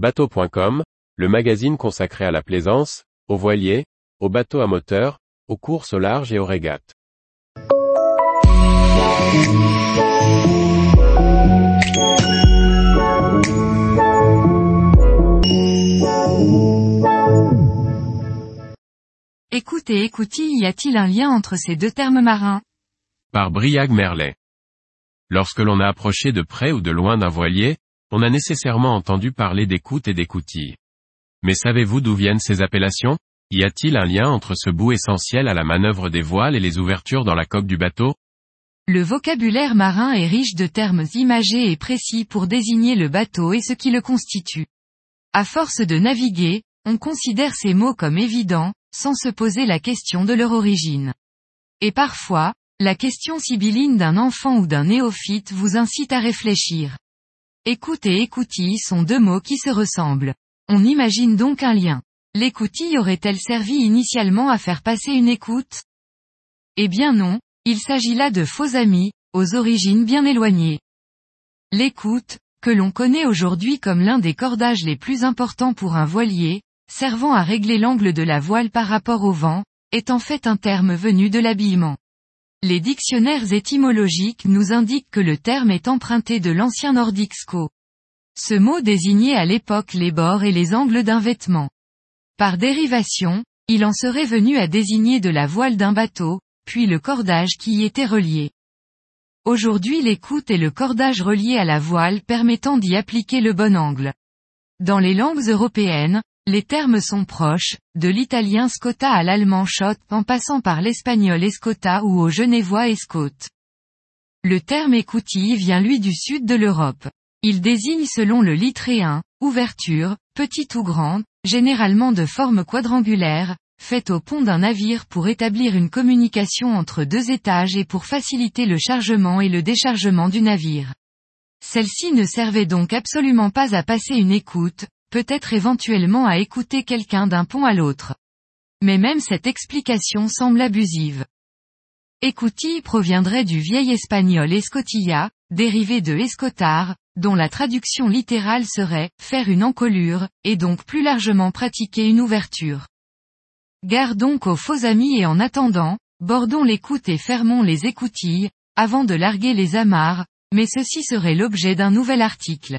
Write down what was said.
Bateau.com, le magazine consacré à la plaisance, aux voiliers, aux bateaux à moteur, aux courses au large et aux régates. Écoutez, écoutez, y a-t-il un lien entre ces deux termes marins? Par Briag Merlet. Lorsque l'on a approché de près ou de loin d'un voilier, on a nécessairement entendu parler d'écoute et d'écoutille. Mais savez-vous d'où viennent ces appellations? Y a-t-il un lien entre ce bout essentiel à la manœuvre des voiles et les ouvertures dans la coque du bateau? Le vocabulaire marin est riche de termes imagés et précis pour désigner le bateau et ce qui le constitue. À force de naviguer, on considère ces mots comme évidents, sans se poser la question de leur origine. Et parfois, la question sibylline d'un enfant ou d'un néophyte vous incite à réfléchir. Écoute et écoutille sont deux mots qui se ressemblent. On imagine donc un lien. L'écoutille aurait-elle servi initialement à faire passer une écoute? Eh bien non, il s'agit là de faux amis, aux origines bien éloignées. L'écoute, que l'on connaît aujourd'hui comme l'un des cordages les plus importants pour un voilier, servant à régler l'angle de la voile par rapport au vent, est en fait un terme venu de l'habillement. Les dictionnaires étymologiques nous indiquent que le terme est emprunté de l'ancien nordique sko. Ce mot désignait à l'époque les bords et les angles d'un vêtement. Par dérivation, il en serait venu à désigner de la voile d'un bateau, puis le cordage qui y était relié. Aujourd'hui l'écoute est le cordage relié à la voile permettant d'y appliquer le bon angle. Dans les langues européennes, les termes sont proches, de l'italien scotta à l'allemand schott en passant par l'espagnol escota ou au genevois escote. Le terme écoutille vient lui du sud de l'Europe. Il désigne selon le litréen, ouverture, petite ou grande, généralement de forme quadrangulaire, faite au pont d'un navire pour établir une communication entre deux étages et pour faciliter le chargement et le déchargement du navire. Celle-ci ne servait donc absolument pas à passer une écoute, peut-être éventuellement à écouter quelqu'un d'un pont à l'autre. Mais même cette explication semble abusive. Écoutille proviendrait du vieil espagnol escotilla, dérivé de escotar, dont la traduction littérale serait faire une encolure, et donc plus largement pratiquer une ouverture. Gare donc aux faux amis et en attendant, bordons l'écoute et fermons les écoutilles, avant de larguer les amarres, mais ceci serait l'objet d'un nouvel article.